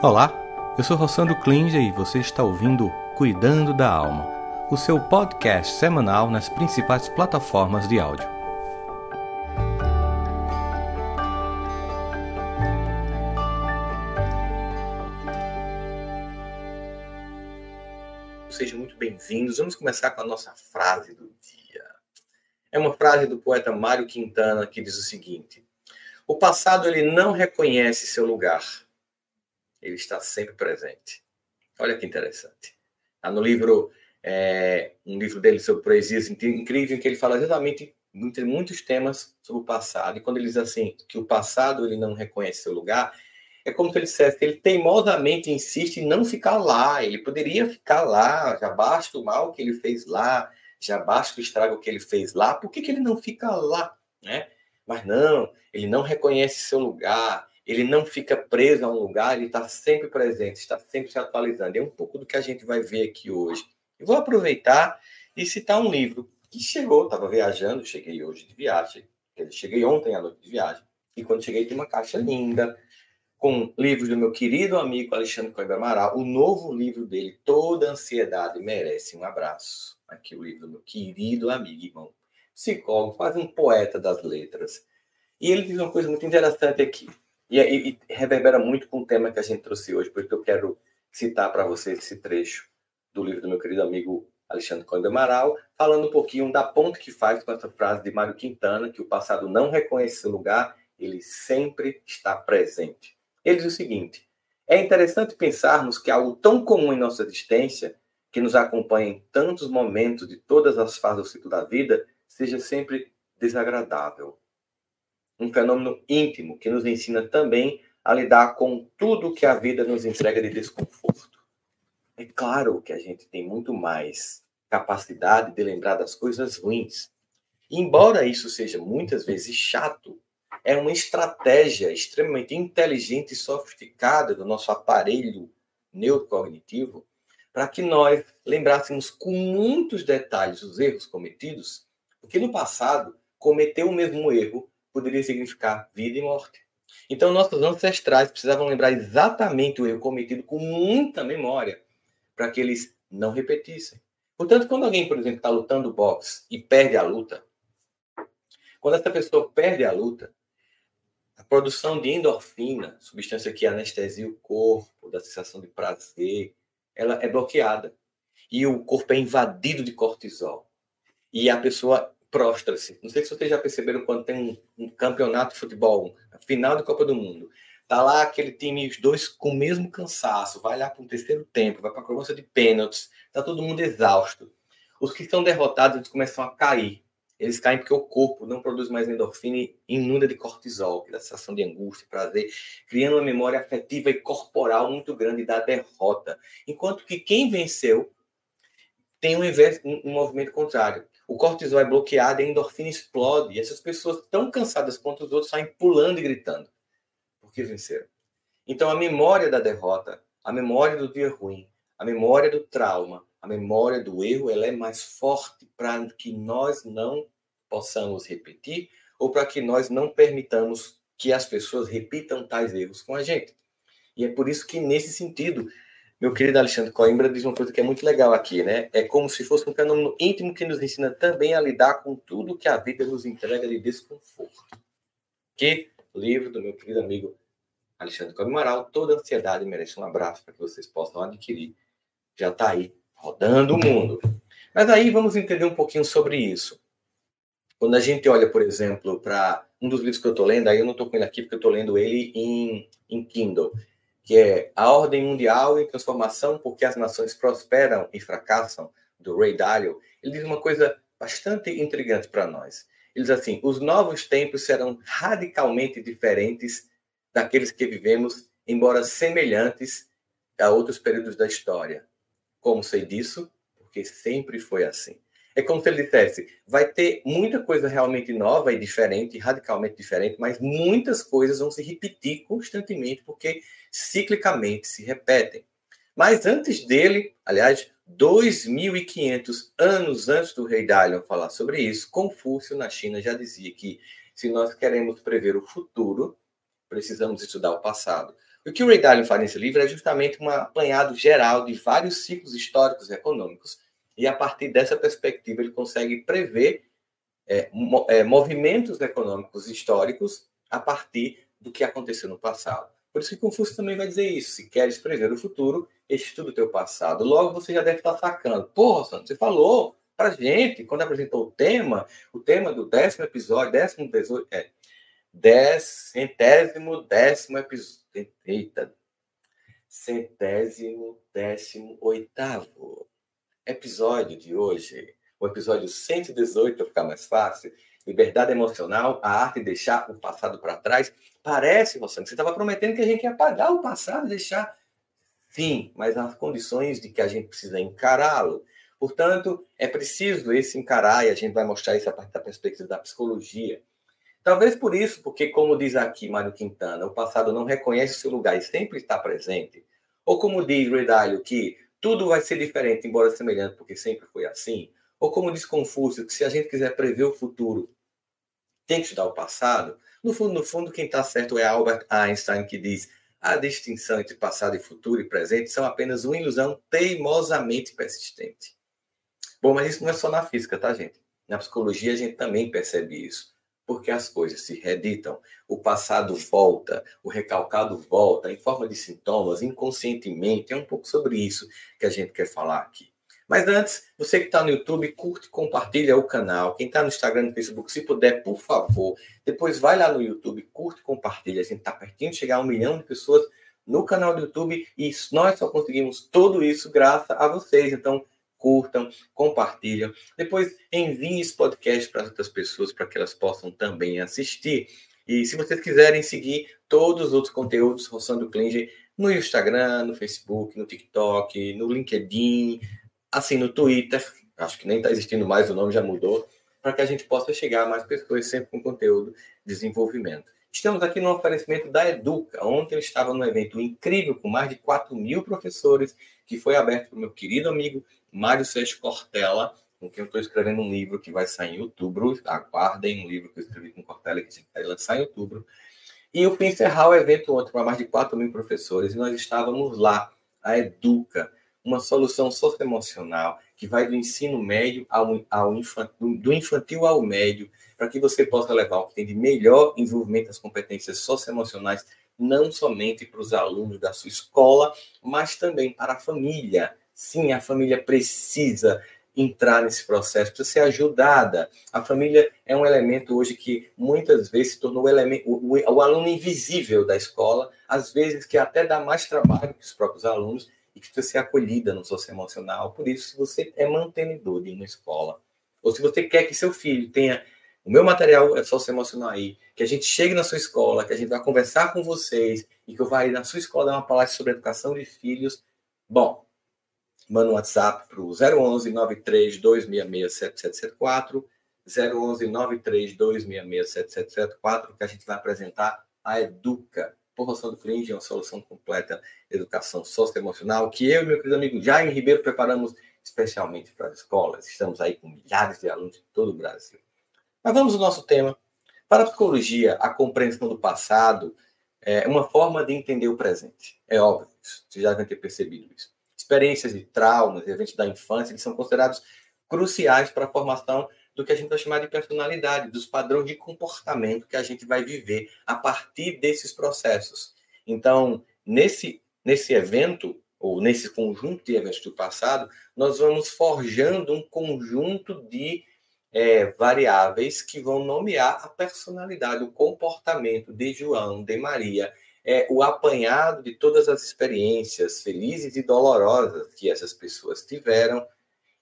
Olá, eu sou Rossandro Klinger e você está ouvindo Cuidando da Alma, o seu podcast semanal nas principais plataformas de áudio. Sejam muito bem-vindos. Vamos começar com a nossa frase do dia. É uma frase do poeta Mário Quintana que diz o seguinte: O passado ele não reconhece seu lugar ele está sempre presente. Olha que interessante. Está no livro, é, um livro dele sobre poesias incrível, em que ele fala exatamente entre muitos temas sobre o passado. E quando ele diz assim, que o passado ele não reconhece seu lugar, é como se ele dissesse que ele teimosamente insiste em não ficar lá. Ele poderia ficar lá, já basta o mal que ele fez lá, já basta o estrago que ele fez lá, por que, que ele não fica lá? Né? Mas não, ele não reconhece seu lugar, ele não fica preso a um lugar, ele está sempre presente, está sempre se atualizando. É um pouco do que a gente vai ver aqui hoje. Eu vou aproveitar e citar um livro que chegou, estava viajando, cheguei hoje de viagem, cheguei ontem à noite de viagem, e quando cheguei tinha uma caixa linda, com livros do meu querido amigo Alexandre Coimbra Amaral, o novo livro dele, Toda Ansiedade Merece um Abraço. Aqui o livro do meu querido amigo, irmão, psicólogo, quase um poeta das letras. E ele diz uma coisa muito interessante aqui. E, e, e, reverbera muito com o tema que a gente trouxe hoje, porque eu quero citar para vocês esse trecho do livro do meu querido amigo Alexandre Conde Amaral, falando um pouquinho da ponta que faz com essa frase de Mário Quintana, que o passado não reconhece seu lugar, ele sempre está presente. Ele diz o seguinte: é interessante pensarmos que algo tão comum em nossa existência, que nos acompanha em tantos momentos de todas as fases do ciclo da vida, seja sempre desagradável um fenômeno íntimo que nos ensina também a lidar com tudo que a vida nos entrega de desconforto. É claro que a gente tem muito mais capacidade de lembrar das coisas ruins. embora isso seja muitas vezes chato, é uma estratégia extremamente inteligente e sofisticada do nosso aparelho neurocognitivo para que nós lembrássemos com muitos detalhes os erros cometidos, porque no passado cometeu o mesmo erro poderia significar vida e morte. Então, nossos ancestrais precisavam lembrar exatamente o erro cometido com muita memória para que eles não repetissem. Portanto, quando alguém, por exemplo, está lutando boxe e perde a luta, quando essa pessoa perde a luta, a produção de endorfina, substância que anestesia o corpo, da sensação de prazer, ela é bloqueada. E o corpo é invadido de cortisol. E a pessoa prostra-se. Não sei se vocês já perceberam quando tem um, um campeonato de futebol, final da Copa do Mundo. Tá lá aquele time, os dois com o mesmo cansaço, vai lá para um terceiro tempo, vai para a cobrança de pênaltis, tá todo mundo exausto. Os que estão derrotados, eles começam a cair. Eles caem porque o corpo não produz mais endorfina e inunda de cortisol, que dá sensação de angústia, prazer, criando uma memória afetiva e corporal muito grande da derrota. Enquanto que quem venceu tem um, um, um movimento contrário o cortisol é bloqueado a endorfina explode. E essas pessoas tão cansadas quanto os outros saem pulando e gritando. Porque venceram. Então a memória da derrota, a memória do dia ruim, a memória do trauma, a memória do erro, ela é mais forte para que nós não possamos repetir ou para que nós não permitamos que as pessoas repitam tais erros com a gente. E é por isso que, nesse sentido, meu querido Alexandre Coimbra diz uma coisa que é muito legal aqui, né? É como se fosse um fenômeno íntimo que nos ensina também a lidar com tudo que a vida nos entrega de desconforto. Que livro do meu querido amigo Alexandre Coimbra Amaral, Toda Ansiedade Merece um Abraço, para que vocês possam adquirir. Já está aí, rodando o mundo. Mas aí vamos entender um pouquinho sobre isso. Quando a gente olha, por exemplo, para um dos livros que eu estou lendo, aí eu não estou com ele aqui porque eu estou lendo ele em, em Kindle, que é A Ordem Mundial em Transformação, porque as nações prosperam e fracassam, do Ray Dalio, ele diz uma coisa bastante intrigante para nós. Ele diz assim: os novos tempos serão radicalmente diferentes daqueles que vivemos, embora semelhantes a outros períodos da história. Como sei disso? Porque sempre foi assim. É como se ele dissesse: vai ter muita coisa realmente nova e diferente, radicalmente diferente, mas muitas coisas vão se repetir constantemente, porque ciclicamente se repetem. Mas antes dele, aliás, 2.500 anos antes do rei Dalion falar sobre isso, Confúcio na China já dizia que se nós queremos prever o futuro, precisamos estudar o passado. O que o Ray Dalio faz nesse livro é justamente um apanhado geral de vários ciclos históricos e econômicos, e a partir dessa perspectiva ele consegue prever é, é, movimentos econômicos históricos a partir do que aconteceu no passado. Por isso que Confúcio também vai dizer isso. Se queres prever o futuro, estuda o teu passado. Logo você já deve estar sacando. Porra, Santos, você falou para gente, quando apresentou o tema, o tema do décimo episódio, décimo dezoito, é, centésimo décimo episódio, eita, centésimo décimo oitavo episódio de hoje, o episódio 118, para ficar mais fácil, liberdade emocional, a arte de deixar o passado para trás. Parece, Rossano, que você estava prometendo que a gente ia apagar o passado, deixar. Sim, mas nas condições de que a gente precisa encará-lo. Portanto, é preciso esse encarar, e a gente vai mostrar isso a partir da perspectiva da psicologia. Talvez por isso, porque, como diz aqui Mário Quintana, o passado não reconhece seu lugar e sempre está presente. Ou como diz Redalho, que tudo vai ser diferente, embora semelhante, porque sempre foi assim. Ou como diz Confúcio, que se a gente quiser prever o futuro, tem que estudar o passado. No fundo, no fundo, quem está certo é Albert Einstein, que diz a distinção entre passado e futuro e presente são apenas uma ilusão teimosamente persistente. Bom, mas isso não é só na física, tá, gente? Na psicologia a gente também percebe isso porque as coisas se reeditam, o passado volta, o recalcado volta em forma de sintomas, inconscientemente. É um pouco sobre isso que a gente quer falar aqui. Mas antes, você que está no YouTube, curte, compartilha o canal. Quem está no Instagram e no Facebook, se puder, por favor, depois vai lá no YouTube, curte, compartilha. A gente está pertinho de chegar a um milhão de pessoas no canal do YouTube e nós só conseguimos tudo isso graças a vocês. Então, curtam, compartilham. Depois enviem esse podcast para outras pessoas para que elas possam também assistir. E se vocês quiserem seguir todos os outros conteúdos Roçando Klinger no Instagram, no Facebook, no TikTok, no LinkedIn, assim, no Twitter, acho que nem está existindo mais, o nome já mudou, para que a gente possa chegar a mais pessoas sempre com conteúdo de desenvolvimento. Estamos aqui no oferecimento da Educa. Ontem eu estava num evento incrível com mais de 4 mil professores, que foi aberto para meu querido amigo Mário Seixas Cortella, com quem eu estou escrevendo um livro que vai sair em outubro. Aguardem um livro que eu escrevi com Cortella, que vai lançar em outubro. E eu fui encerrar o evento ontem para mais de 4 mil professores, e nós estávamos lá, a Educa, uma solução socioemocional que vai do ensino médio ao, ao infantil, do infantil ao médio, para que você possa levar o que tem de melhor envolvimento das competências socioemocionais, não somente para os alunos da sua escola, mas também para a família. Sim, a família precisa entrar nesse processo, precisa ser ajudada. A família é um elemento hoje que muitas vezes se tornou o, elemento, o, o aluno invisível da escola, às vezes que até dá mais trabalho que os próprios alunos e precisa ser acolhida no socioemocional. Por isso, se você é mantenedor de uma escola, ou se você quer que seu filho tenha o meu material é socioemocional aí, que a gente chegue na sua escola, que a gente vai conversar com vocês e que eu vá ir na sua escola dar uma palestra sobre educação de filhos. Bom, manda um WhatsApp para o 011 93 266 7774, 011 93 266 7774, que a gente vai apresentar a Educa, promoção do Cringe, uma solução completa educação socioemocional, que eu e meu querido amigo Jaime Ribeiro preparamos especialmente para as escolas. Estamos aí com milhares de alunos de todo o Brasil. Mas vamos ao nosso tema. Para a psicologia, a compreensão do passado é uma forma de entender o presente. É óbvio, vocês já devem ter percebido isso. Experiências de traumas, eventos da infância, eles são considerados cruciais para a formação do que a gente vai chamar de personalidade, dos padrões de comportamento que a gente vai viver a partir desses processos. Então, nesse, nesse evento, ou nesse conjunto de eventos do passado, nós vamos forjando um conjunto de é, variáveis que vão nomear a personalidade, o comportamento de João, de Maria, é, o apanhado de todas as experiências felizes e dolorosas que essas pessoas tiveram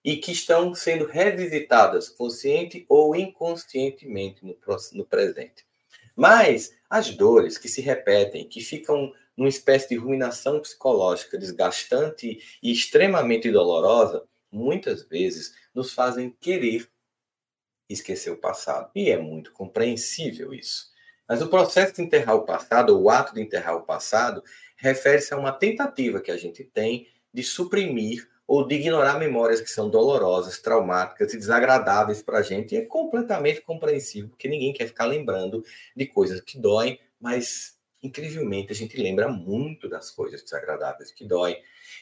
e que estão sendo revisitadas, consciente ou inconscientemente, no, no presente. Mas as dores que se repetem, que ficam numa espécie de ruminação psicológica desgastante e extremamente dolorosa, muitas vezes nos fazem querer esquecer o passado. E é muito compreensível isso. Mas o processo de enterrar o passado, o ato de enterrar o passado, refere-se a uma tentativa que a gente tem de suprimir ou de ignorar memórias que são dolorosas, traumáticas e desagradáveis para a gente. E é completamente compreensível, porque ninguém quer ficar lembrando de coisas que doem, mas incrivelmente, a gente lembra muito das coisas desagradáveis que doem.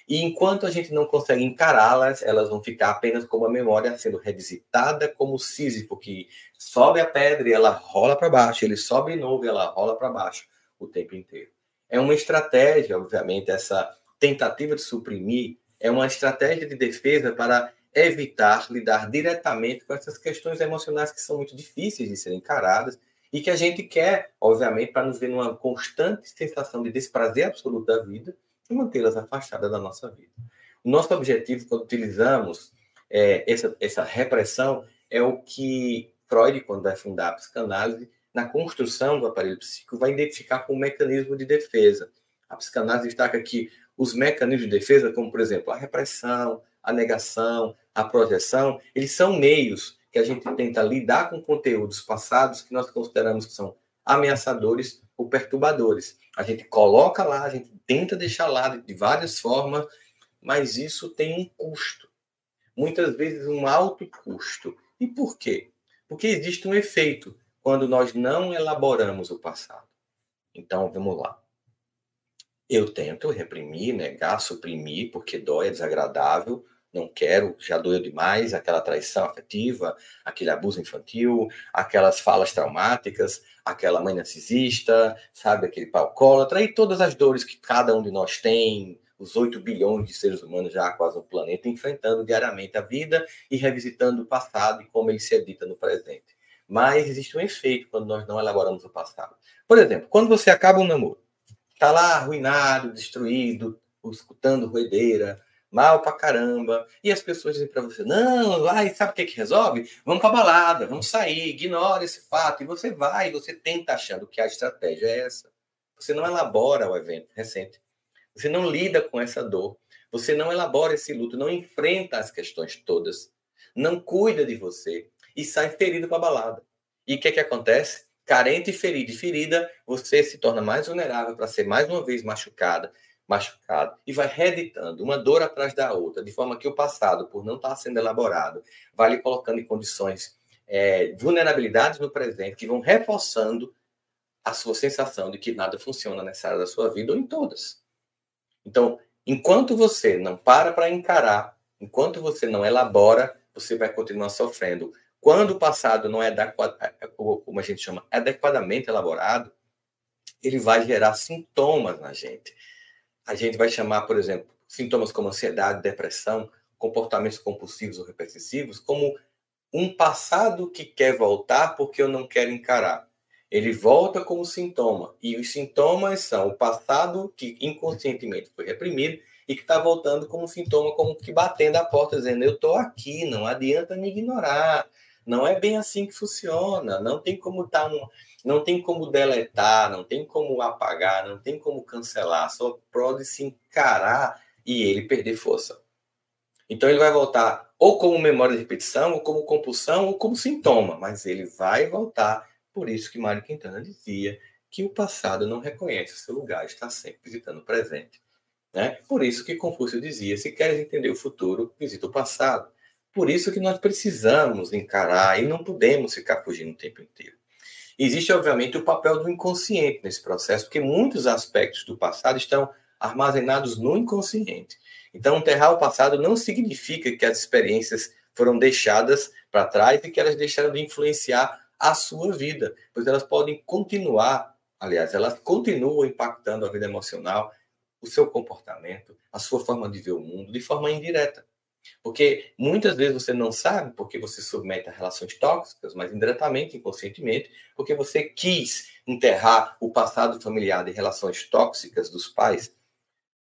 E enquanto a gente não consegue encará-las, elas vão ficar apenas como a memória sendo revisitada como Sísifo, que sobe a pedra e ela rola para baixo, ele sobe de novo e ela rola para baixo o tempo inteiro. É uma estratégia, obviamente, essa tentativa de suprimir, é uma estratégia de defesa para evitar lidar diretamente com essas questões emocionais que são muito difíceis de serem encaradas e que a gente quer, obviamente, para nos ver numa constante sensação de desprazer absoluto da vida e mantê-las afastadas da nossa vida. O nosso objetivo, quando utilizamos é, essa, essa repressão, é o que Freud, quando vai fundar a psicanálise, na construção do aparelho psíquico, vai identificar como mecanismo de defesa. A psicanálise destaca que os mecanismos de defesa, como, por exemplo, a repressão, a negação, a projeção, eles são meios que a gente tenta lidar com conteúdos passados que nós consideramos que são ameaçadores ou perturbadores. A gente coloca lá, a gente tenta deixar lá de várias formas, mas isso tem um custo. Muitas vezes um alto custo. E por quê? Porque existe um efeito quando nós não elaboramos o passado. Então, vamos lá. Eu tento reprimir, negar, suprimir, porque dói, é desagradável, não quero, já doeu demais, aquela traição afetiva, aquele abuso infantil, aquelas falas traumáticas, aquela mãe narcisista, sabe, aquele pau alcoólatra, e todas as dores que cada um de nós tem, os 8 bilhões de seres humanos já quase no planeta, enfrentando diariamente a vida e revisitando o passado e como ele se edita no presente. Mas existe um efeito quando nós não elaboramos o passado. Por exemplo, quando você acaba um namoro, está lá arruinado, destruído, escutando roedeira, mal pra caramba. E as pessoas dizem para você: não, vai, sabe o que, que resolve? Vamos pra balada, vamos sair, ignora esse fato. E você vai, você tenta achando que a estratégia é essa. Você não elabora o evento recente. Você não lida com essa dor. Você não elabora esse luto, não enfrenta as questões todas. Não cuida de você e sai ferido para balada. E o que, que acontece? Carente e ferido e ferida, você se torna mais vulnerável para ser mais uma vez machucada, machucado e vai reeditando uma dor atrás da outra, de forma que o passado, por não estar sendo elaborado, vai lhe colocando em condições é, vulnerabilidades no presente que vão reforçando a sua sensação de que nada funciona nessa área da sua vida ou em todas. Então, enquanto você não para para encarar, enquanto você não elabora, você vai continuar sofrendo. Quando o passado não é, é como a gente chama, adequadamente elaborado, ele vai gerar sintomas na gente a gente vai chamar, por exemplo, sintomas como ansiedade, depressão, comportamentos compulsivos ou repetitivos, como um passado que quer voltar porque eu não quero encarar. Ele volta como sintoma. E os sintomas são o passado que inconscientemente foi reprimido e que está voltando como sintoma, como que batendo a porta, dizendo: Eu estou aqui, não adianta me ignorar. Não é bem assim que funciona. Não tem como tá um não tem como deletar, não tem como apagar, não tem como cancelar, só pode se encarar e ele perder força. Então ele vai voltar ou como memória de repetição, ou como compulsão, ou como sintoma, mas ele vai voltar. Por isso que Mário Quintana dizia que o passado não reconhece o seu lugar, está sempre visitando o presente. Né? Por isso que Confúcio dizia: se queres entender o futuro, visita o passado. Por isso que nós precisamos encarar e não podemos ficar fugindo o tempo inteiro. Existe, obviamente, o papel do inconsciente nesse processo, porque muitos aspectos do passado estão armazenados no inconsciente. Então, enterrar o passado não significa que as experiências foram deixadas para trás e que elas deixaram de influenciar a sua vida, pois elas podem continuar, aliás, elas continuam impactando a vida emocional, o seu comportamento, a sua forma de ver o mundo de forma indireta. Porque muitas vezes você não sabe porque você submete a relações tóxicas, mas indiretamente, inconscientemente, porque você quis enterrar o passado familiar de relações tóxicas dos pais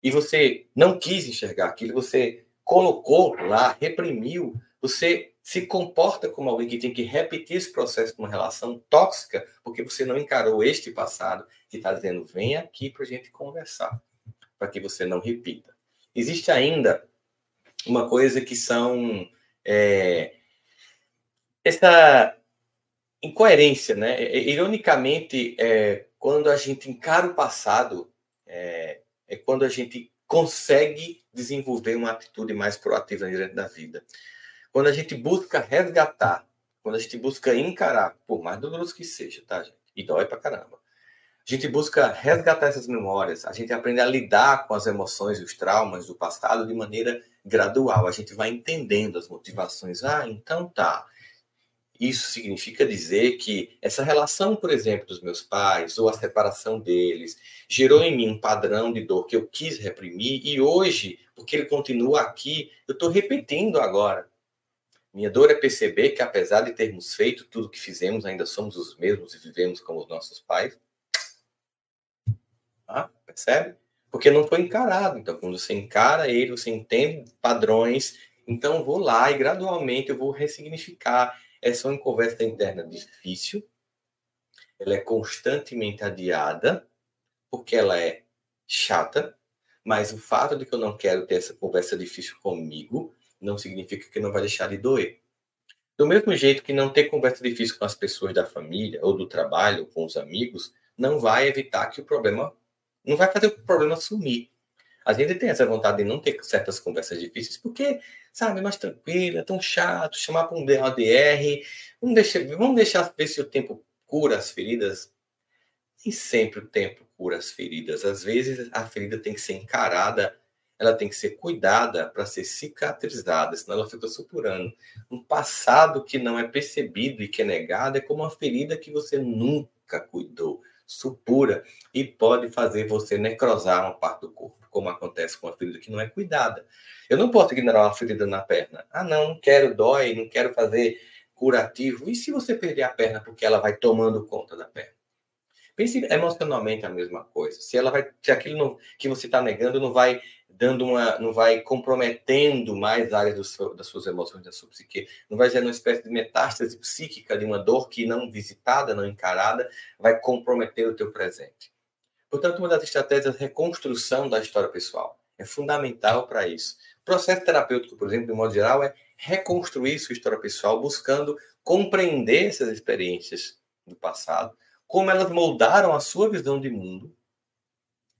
e você não quis enxergar aquilo, você colocou lá, reprimiu, você se comporta como alguém que tem que repetir esse processo de uma relação tóxica porque você não encarou este passado que está dizendo, vem aqui para a gente conversar, para que você não repita. Existe ainda uma coisa que são é, essa incoerência, né? Ironicamente, é, quando a gente encara o passado, é, é, quando a gente consegue desenvolver uma atitude mais proativa diante da vida. Quando a gente busca resgatar, quando a gente busca encarar, por mais doloroso que seja, tá, gente? E dói pra caramba. A gente busca resgatar essas memórias, a gente aprende a lidar com as emoções e os traumas do passado de maneira gradual. A gente vai entendendo as motivações. Ah, então tá. Isso significa dizer que essa relação, por exemplo, dos meus pais, ou a separação deles, gerou em mim um padrão de dor que eu quis reprimir, e hoje, porque ele continua aqui, eu estou repetindo agora. Minha dor é perceber que, apesar de termos feito tudo o que fizemos, ainda somos os mesmos e vivemos como os nossos pais. Ah, percebe? Porque não foi encarado. Então, quando você encara ele, você entende padrões. Então, vou lá e gradualmente eu vou ressignificar. Essa é uma conversa interna difícil. Ela é constantemente adiada, porque ela é chata. Mas o fato de que eu não quero ter essa conversa difícil comigo não significa que não vai deixar de doer. Do mesmo jeito que não ter conversa difícil com as pessoas da família ou do trabalho, com os amigos, não vai evitar que o problema não vai fazer o problema sumir. A gente tem essa vontade de não ter certas conversas difíceis, porque, sabe, mais tranquilo, é tão chato, chamar para um DODR, vamos deixar, vamos deixar ver se o tempo cura as feridas. Nem sempre o tempo cura as feridas. Às vezes a ferida tem que ser encarada, ela tem que ser cuidada para ser cicatrizada, senão ela fica supurando. Um passado que não é percebido e que é negado é como uma ferida que você nunca cuidou supura e pode fazer você necrosar uma parte do corpo, como acontece com a ferida que não é cuidada. Eu não posso ignorar uma ferida na perna. Ah, não, não quero, dói, não quero fazer curativo. E se você perder a perna porque ela vai tomando conta da perna? Pense emocionalmente a mesma coisa. Se ela vai, se aquilo não, que você está negando não vai dando uma, não vai comprometendo mais áreas seu, das suas emoções, da sua psique, não vai gerando uma espécie de metástase psíquica de uma dor que não visitada, não encarada, vai comprometer o teu presente. Portanto, uma das estratégias é a reconstrução da história pessoal. É fundamental para isso. O processo terapêutico, por exemplo, de modo geral, é reconstruir sua história pessoal, buscando compreender essas experiências do passado, como elas moldaram a sua visão de mundo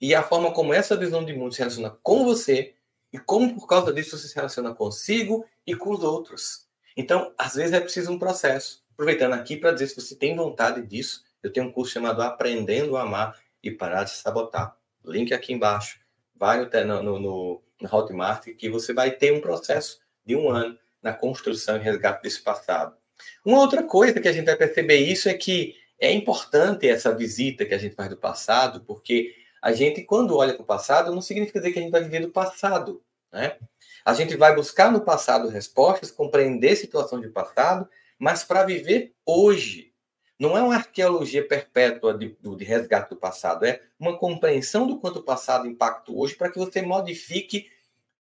e a forma como essa visão de mundo se relaciona com você e como por causa disso você se relaciona consigo e com os outros. Então, às vezes é preciso um processo. Aproveitando aqui para dizer se você tem vontade disso, eu tenho um curso chamado Aprendendo a Amar e Parar de Sabotar. Link aqui embaixo. Vai no, no, no, Hotmart que você vai ter um processo de um ano na construção e resgate desse passado. Uma outra coisa que a gente vai perceber isso é que é importante essa visita que a gente faz do passado, porque a gente, quando olha para o passado, não significa dizer que a gente vai viver do passado. Né? A gente vai buscar no passado respostas, compreender situação de passado, mas para viver hoje. Não é uma arqueologia perpétua de, de resgate do passado, é uma compreensão do quanto o passado impacta hoje para que você modifique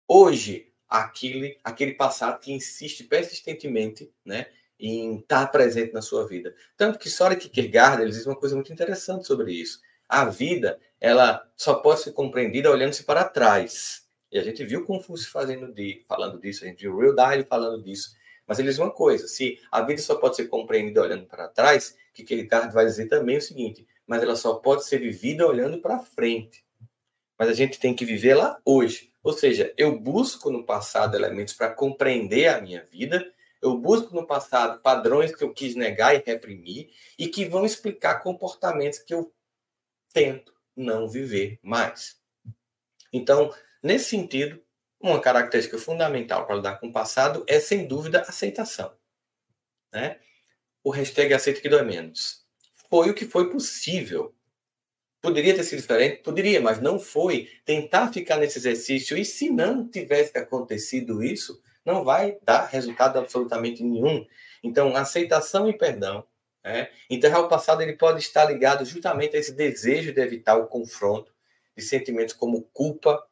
hoje aquele, aquele passado que insiste persistentemente né, em estar presente na sua vida. Tanto que Soren Kierkegaard ele diz uma coisa muito interessante sobre isso. A vida ela só pode ser compreendida olhando-se para trás. E a gente viu Confúcio fazendo de, falando disso, a gente viu Real Dalio falando disso. Mas ele diz uma coisa: se a vida só pode ser compreendida olhando para trás, que Kierkegaard vai dizer também o seguinte: mas ela só pode ser vivida olhando para frente. Mas a gente tem que viver lá hoje. Ou seja, eu busco no passado elementos para compreender a minha vida, eu busco no passado padrões que eu quis negar e reprimir e que vão explicar comportamentos que eu tento não viver mais. Então, nesse sentido, uma característica fundamental para lidar com o passado é, sem dúvida, aceitação. Né? O hashtag aceita que dói menos. Foi o que foi possível. Poderia ter sido diferente? Poderia, mas não foi. Tentar ficar nesse exercício, e se não tivesse acontecido isso, não vai dar resultado absolutamente nenhum. Então, aceitação e perdão né? Enterrar o passado ele pode estar ligado justamente a esse desejo de evitar o confronto de sentimentos como culpa,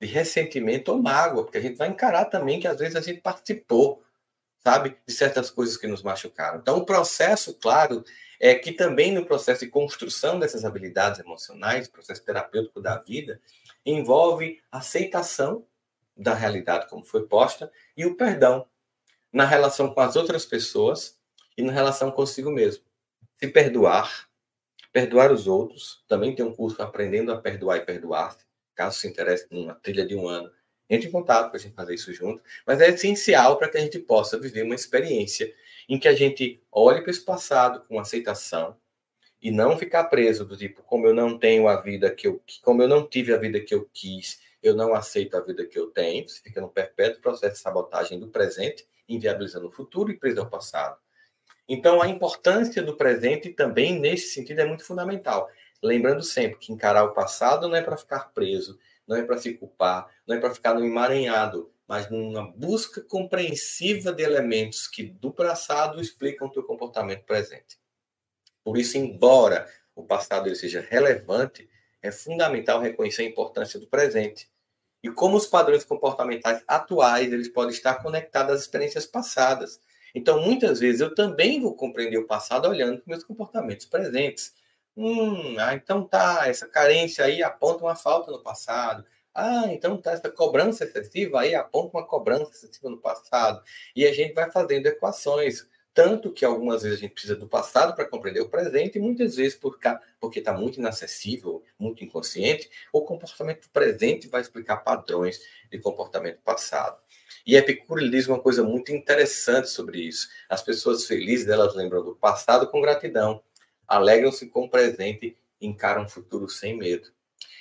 de ressentimento ou mágoa, porque a gente vai encarar também que às vezes a gente participou, sabe, de certas coisas que nos machucaram. Então, o processo, claro, é que também no processo de construção dessas habilidades emocionais, processo terapêutico da vida, envolve aceitação da realidade como foi posta e o perdão na relação com as outras pessoas e na relação consigo mesmo. Se perdoar, perdoar os outros, também tem um curso aprendendo a perdoar e perdoar-se, caso se interesse numa trilha de um ano, entre em contato para a gente fazer isso junto, mas é essencial para que a gente possa viver uma experiência em que a gente olhe para esse passado com aceitação e não ficar preso do tipo, como eu não tenho a vida que eu, como eu não tive a vida que eu quis, eu não aceito a vida que eu tenho, você fica no perpétuo processo de sabotagem do presente, inviabilizando o futuro e preso ao passado. Então, a importância do presente também, nesse sentido, é muito fundamental. Lembrando sempre que encarar o passado não é para ficar preso, não é para se culpar, não é para ficar no emaranhado, mas numa busca compreensiva de elementos que do passado explicam o teu comportamento presente. Por isso, embora o passado ele seja relevante, é fundamental reconhecer a importância do presente. E como os padrões comportamentais atuais, eles podem estar conectados às experiências passadas. Então, muitas vezes, eu também vou compreender o passado olhando para meus comportamentos presentes. Hum, ah, então tá, essa carência aí aponta uma falta no passado. Ah, então tá, essa cobrança excessiva aí aponta uma cobrança excessiva no passado. E a gente vai fazendo equações. Tanto que algumas vezes a gente precisa do passado para compreender o presente, e muitas vezes porque está muito inacessível, muito inconsciente, o comportamento presente vai explicar padrões de comportamento passado. E Epicuro diz uma coisa muito interessante sobre isso. As pessoas felizes, elas lembram do passado com gratidão, alegram-se com o presente e encaram o futuro sem medo.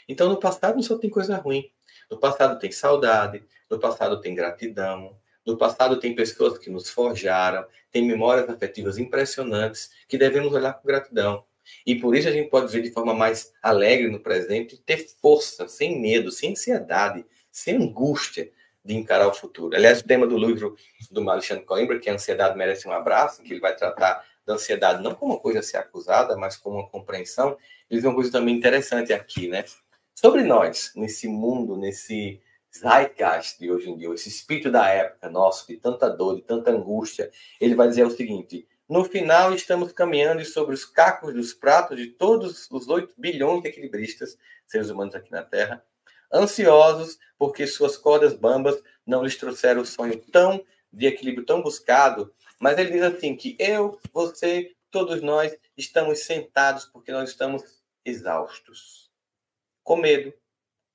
Então, no passado não só tem coisa ruim. No passado tem saudade, no passado tem gratidão, no passado tem pessoas que nos forjaram, tem memórias afetivas impressionantes que devemos olhar com gratidão. E por isso a gente pode ver de forma mais alegre no presente, ter força, sem medo, sem ansiedade, sem angústia de encarar o futuro. Aliás, o tema do livro do Alexandre Coimbra, que é a ansiedade merece um abraço, que ele vai tratar da ansiedade não como uma coisa a ser acusada, mas como uma compreensão, ele tem uma coisa também interessante aqui, né? Sobre nós, nesse mundo, nesse zeitgeist de hoje em dia, esse espírito da época nosso, de tanta dor, de tanta angústia, ele vai dizer o seguinte: no final, estamos caminhando sobre os cacos dos pratos de todos os 8 bilhões de equilibristas, seres humanos aqui na Terra, ansiosos porque suas cordas bambas não lhes trouxeram o sonho tão de equilíbrio tão buscado. Mas ele diz assim que eu, você, todos nós estamos sentados porque nós estamos exaustos, com medo,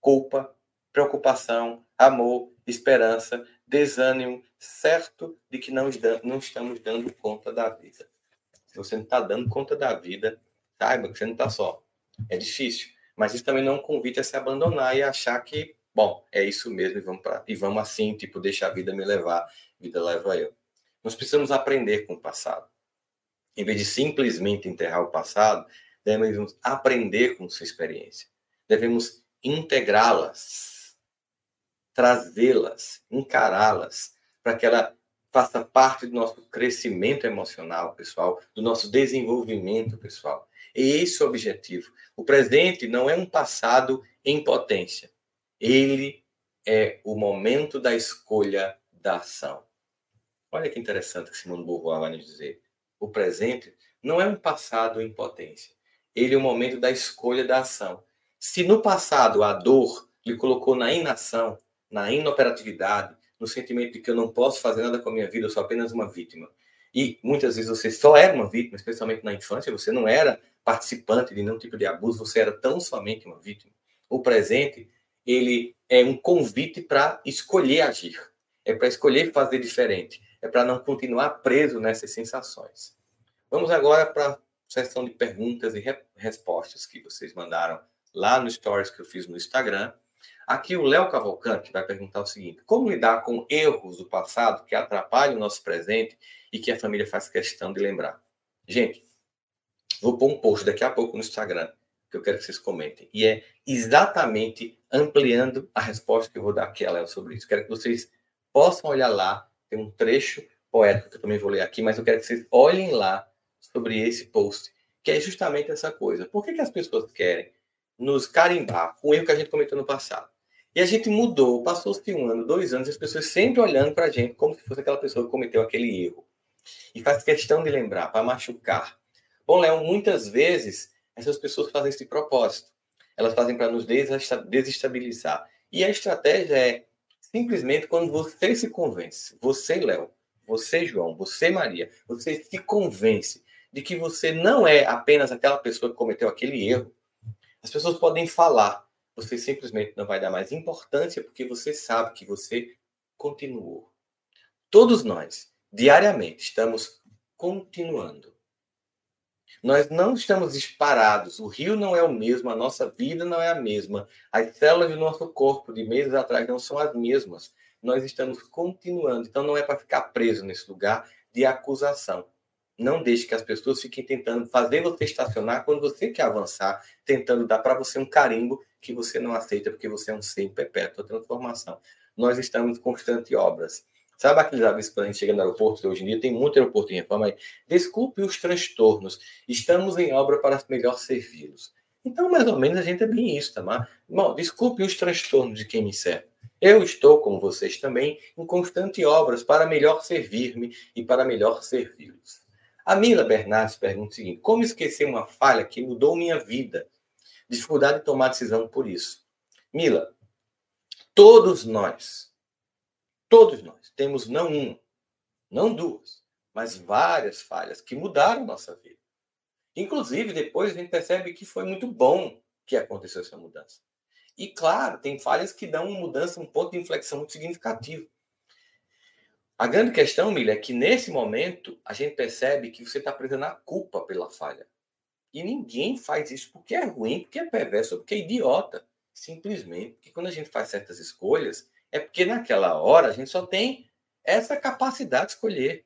culpa, preocupação, amor, esperança, desânimo, certo de que não, não estamos dando conta da vida. Se você não está dando conta da vida, saiba que você não está só. É difícil, mas isso também não é um convite a se abandonar e achar que, bom, é isso mesmo e vamos, pra, e vamos assim, tipo, deixar a vida me levar, vida leva eu. Nós precisamos aprender com o passado. Em vez de simplesmente enterrar o passado, devemos aprender com sua experiência. Devemos integrá-las trazê-las, encará-las, para que ela faça parte do nosso crescimento emocional, pessoal, do nosso desenvolvimento, pessoal. E esse é o objetivo. O presente não é um passado em potência. Ele é o momento da escolha da ação. Olha que interessante que Simone Beauvoir vai nos dizer. O presente não é um passado em potência. Ele é o momento da escolha da ação. Se no passado a dor lhe colocou na inação, na inoperatividade, no sentimento de que eu não posso fazer nada com a minha vida, eu sou apenas uma vítima. E muitas vezes você só era uma vítima, especialmente na infância, você não era participante de nenhum tipo de abuso, você era tão somente uma vítima. O presente, ele é um convite para escolher agir, é para escolher fazer diferente, é para não continuar preso nessas sensações. Vamos agora para a sessão de perguntas e re respostas que vocês mandaram lá no stories que eu fiz no Instagram. Aqui o Léo Cavalcante vai perguntar o seguinte: como lidar com erros do passado que atrapalham o nosso presente e que a família faz questão de lembrar? Gente, vou pôr um post daqui a pouco no Instagram que eu quero que vocês comentem. E é exatamente ampliando a resposta que eu vou dar aqui a Léo sobre isso. Quero que vocês possam olhar lá. Tem um trecho poético que eu também vou ler aqui, mas eu quero que vocês olhem lá sobre esse post, que é justamente essa coisa. Por que, que as pessoas querem nos carimbar o erro que a gente cometeu no passado? E a gente mudou, passou-se um ano, dois anos, as pessoas sempre olhando para a gente como se fosse aquela pessoa que cometeu aquele erro. E faz questão de lembrar, para machucar. Bom, Léo, muitas vezes essas pessoas fazem esse propósito. Elas fazem para nos desestabilizar. E a estratégia é simplesmente quando você se convence, você, Léo, você, João, você, Maria, você se convence de que você não é apenas aquela pessoa que cometeu aquele erro. As pessoas podem falar, você simplesmente não vai dar mais importância porque você sabe que você continuou. Todos nós, diariamente, estamos continuando. Nós não estamos disparados. O rio não é o mesmo, a nossa vida não é a mesma. As células do nosso corpo de meses atrás não são as mesmas. Nós estamos continuando. Então não é para ficar preso nesse lugar de acusação. Não deixe que as pessoas fiquem tentando fazer você estacionar quando você quer avançar, tentando dar para você um carimbo que você não aceita porque você é um ser em perpétua transformação. Nós estamos em constante obras. Sabe aqueles avisos quando a gente chega no aeroporto, hoje em dia tem muito aeroporto em reforma aí. Desculpe os transtornos, estamos em obra para melhor servi-los. Então, mais ou menos, a gente é bem isso, tá? Bom, desculpe os transtornos de quem me serve. Eu estou, como vocês também, em constante obras para melhor servir-me e para melhor servi-los. A Mila Bernardes pergunta o seguinte: como esquecer uma falha que mudou minha vida? Dificuldade de tomar decisão por isso. Mila, todos nós, todos nós, temos não uma, não duas, mas várias falhas que mudaram nossa vida. Inclusive, depois a gente percebe que foi muito bom que aconteceu essa mudança. E claro, tem falhas que dão uma mudança, um ponto de inflexão muito significativo. A grande questão, Milha, é que nesse momento a gente percebe que você está prendendo a culpa pela falha. E ninguém faz isso porque é ruim, porque é perverso, porque é idiota. Simplesmente porque quando a gente faz certas escolhas, é porque naquela hora a gente só tem essa capacidade de escolher.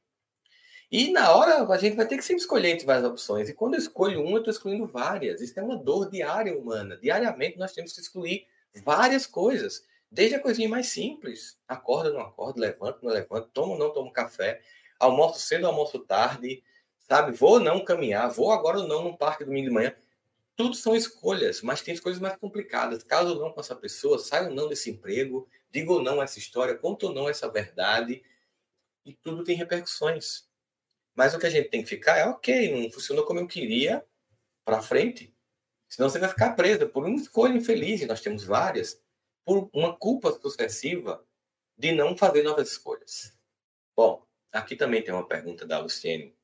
E na hora a gente vai ter que sempre escolher entre várias opções. E quando eu escolho uma, eu estou excluindo várias. Isso é uma dor diária humana. Diariamente nós temos que excluir várias coisas. Desde a coisinha mais simples. Acorda, não acorda, levanta, não levanta, toma ou não toma café, almoço cedo, almoço tarde, sabe? Vou ou não caminhar, vou agora ou não no parque domingo de manhã. Tudo são escolhas, mas tem escolhas mais complicadas. Caso ou não com essa pessoa, saia ou não desse emprego, diga ou não essa história, conta ou não essa verdade. E tudo tem repercussões. Mas o que a gente tem que ficar é ok, não funcionou como eu queria, para frente. Senão você vai ficar presa por uma escolha infeliz, e nós temos várias, por uma culpa sucessiva de não fazer novas escolhas. Bom, aqui também tem uma pergunta da Luciene.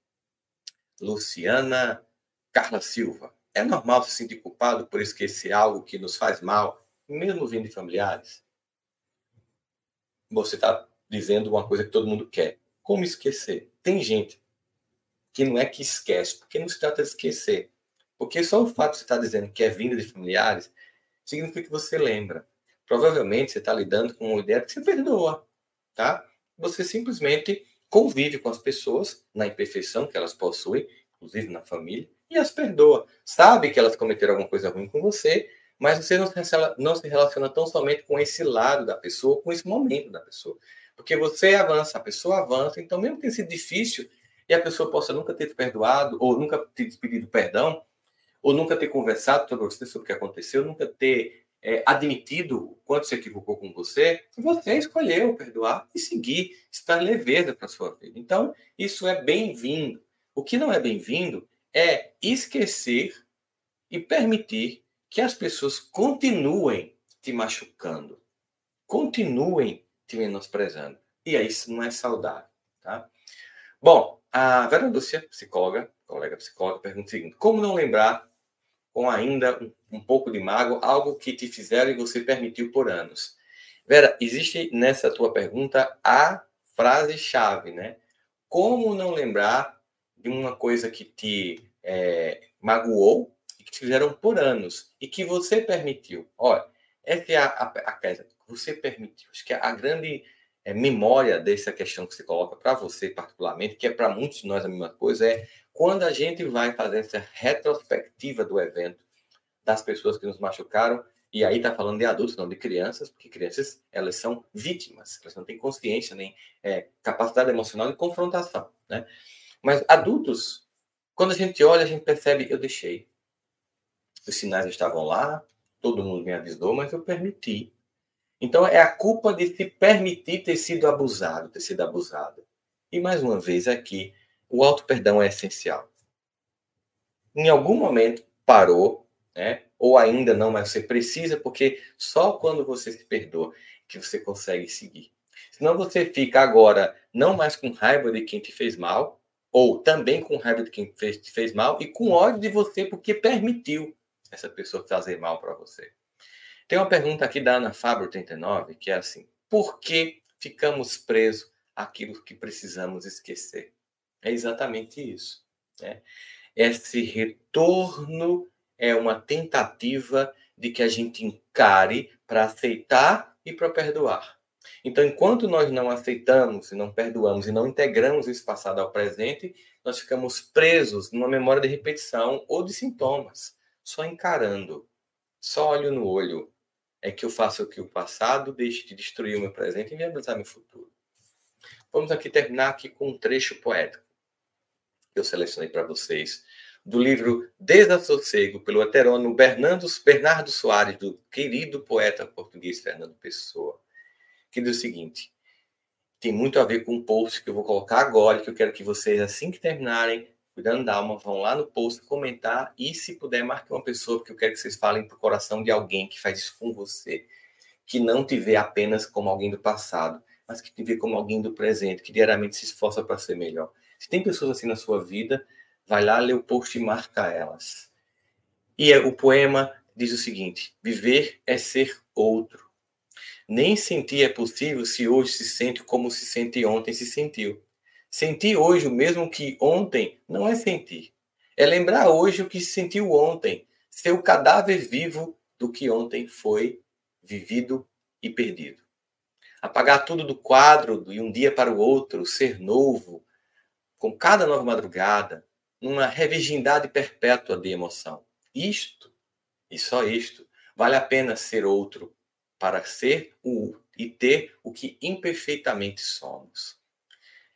Luciana Carla Silva. É normal se sentir culpado por esquecer algo que nos faz mal, mesmo vindo de familiares? Você está dizendo uma coisa que todo mundo quer. Como esquecer? Tem gente que não é que esquece, porque não se trata de esquecer. Porque só o fato de você estar tá dizendo que é vinda de familiares significa que você lembra. Provavelmente você está lidando com uma ideia que você perdoa, tá? Você simplesmente convive com as pessoas na imperfeição que elas possuem, inclusive na família, e as perdoa. Sabe que elas cometeram alguma coisa ruim com você, mas você não se, relaciona tão somente com esse lado da pessoa, com esse momento da pessoa. Porque você avança, a pessoa avança, então mesmo que tenha sido difícil e a pessoa possa nunca ter te perdoado, ou nunca ter pedido perdão, ou nunca ter conversado você sobre o que aconteceu, nunca ter é, admitido o quanto se equivocou com você, você escolheu perdoar e seguir, estar leveza para sua vida. Então, isso é bem-vindo. O que não é bem-vindo é esquecer e permitir que as pessoas continuem te machucando, continuem te menosprezando. E aí isso não é saudável, tá? Bom, a Vera Lúcia, psicóloga, colega psicóloga, pergunta o seguinte: como não lembrar com ainda um, pouco de mágoa, algo que te fizeram e você permitiu por anos. Vera, existe nessa tua pergunta a frase-chave, né? Como não lembrar de uma coisa que te é, magoou e que te fizeram por anos e que você permitiu? Olha, essa é a, a, a você permitiu. Acho que a grande é, memória dessa questão que você coloca para você particularmente, que é para muitos de nós a mesma coisa, é quando a gente vai fazer essa retrospectiva do evento, das pessoas que nos machucaram, e aí está falando de adultos, não de crianças, porque crianças elas são vítimas, elas não têm consciência nem é, capacidade emocional de confrontação, né? Mas adultos, quando a gente olha, a gente percebe, eu deixei. Os sinais estavam lá, todo mundo me avisou, mas eu permiti. Então é a culpa de se permitir ter sido abusado, ter sido abusado. E mais uma vez aqui, o auto perdão é essencial. Em algum momento parou, né? Ou ainda não, mas você precisa, porque só quando você se perdoa que você consegue seguir. Senão você fica agora não mais com raiva de quem te fez mal, ou também com raiva de quem fez, te fez mal, e com ódio de você porque permitiu essa pessoa fazer mal para você. Tem uma pergunta aqui da Ana Fábio 39, que é assim: por que ficamos presos àquilo que precisamos esquecer? É exatamente isso. Né? esse retorno é uma tentativa de que a gente encare para aceitar e para perdoar. Então, enquanto nós não aceitamos e não perdoamos e não integramos esse passado ao presente, nós ficamos presos numa memória de repetição ou de sintomas, só encarando, só olho no olho. É que eu faço o que o passado deixe de destruir o meu presente e viabilizar meu futuro. Vamos aqui terminar aqui com um trecho poético que eu selecionei para vocês do livro Desassossego, pelo heterônimo Bernardo, Bernardo Soares, do querido poeta português Fernando Pessoa, que diz o seguinte: tem muito a ver com um post que eu vou colocar agora, que eu quero que vocês, assim que terminarem, cuidando da alma, vão lá no post comentar e, se puder, marque uma pessoa, porque eu quero que vocês falem para o coração de alguém que faz isso com você, que não te vê apenas como alguém do passado, mas que te vê como alguém do presente, que diariamente se esforça para ser melhor. Se tem pessoas assim na sua vida, vai lá, lê o post e marca elas. E é, o poema diz o seguinte: Viver é ser outro. Nem sentir é possível se hoje se sente como se sente ontem se sentiu. Sentir hoje o mesmo que ontem não é sentir. É lembrar hoje o que se sentiu ontem, ser o cadáver vivo do que ontem foi vivido e perdido. Apagar tudo do quadro de um dia para o outro, ser novo, com cada nova madrugada, numa revirgindade perpétua de emoção. Isto, e só isto, vale a pena ser outro para ser o e ter o que imperfeitamente somos.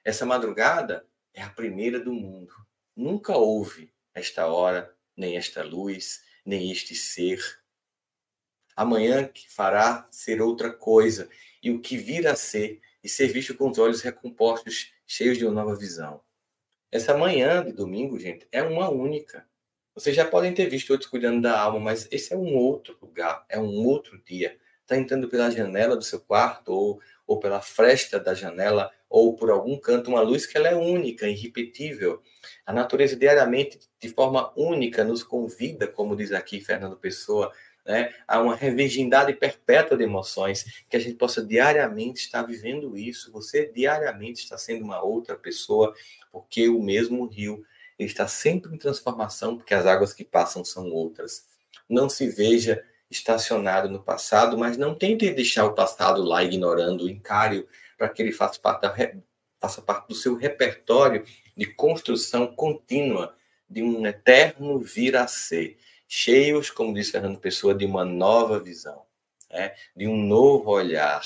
Essa madrugada é a primeira do mundo. Nunca houve esta hora, nem esta luz, nem este ser. Amanhã que fará ser outra coisa, e o que vir a ser, e ser visto com os olhos recompostos, cheios de uma nova visão. Essa manhã de domingo, gente, é uma única. Vocês já podem ter visto outros cuidando da alma, mas esse é um outro lugar, é um outro dia está entrando pela janela do seu quarto ou, ou pela fresta da janela ou por algum canto uma luz que ela é única, irrepetível. A natureza diariamente, de forma única, nos convida, como diz aqui Fernando Pessoa, né, a uma revirgindade perpétua de emoções, que a gente possa diariamente estar vivendo isso. Você diariamente está sendo uma outra pessoa, porque o mesmo rio está sempre em transformação, porque as águas que passam são outras. Não se veja estacionado no passado, mas não tente deixar o passado lá ignorando, encare para que ele faça parte, da, faça parte do seu repertório de construção contínua de um eterno vir a ser, cheios, como disse Fernando Pessoa, de uma nova visão, né? de um novo olhar,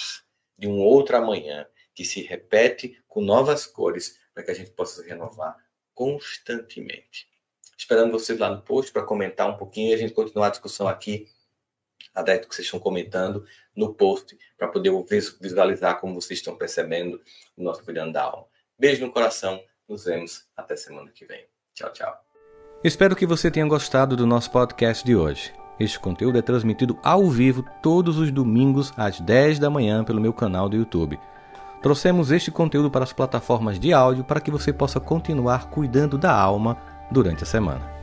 de um outro amanhã, que se repete com novas cores, para que a gente possa se renovar constantemente. Esperando vocês lá no post para comentar um pouquinho e a gente continuar a discussão aqui adepto que vocês estão comentando no post para poder visualizar como vocês estão percebendo o nosso Cuidando da Alma. Beijo no coração, nos vemos até semana que vem. Tchau, tchau. Espero que você tenha gostado do nosso podcast de hoje. Este conteúdo é transmitido ao vivo todos os domingos às 10 da manhã pelo meu canal do YouTube. Trouxemos este conteúdo para as plataformas de áudio para que você possa continuar cuidando da alma durante a semana.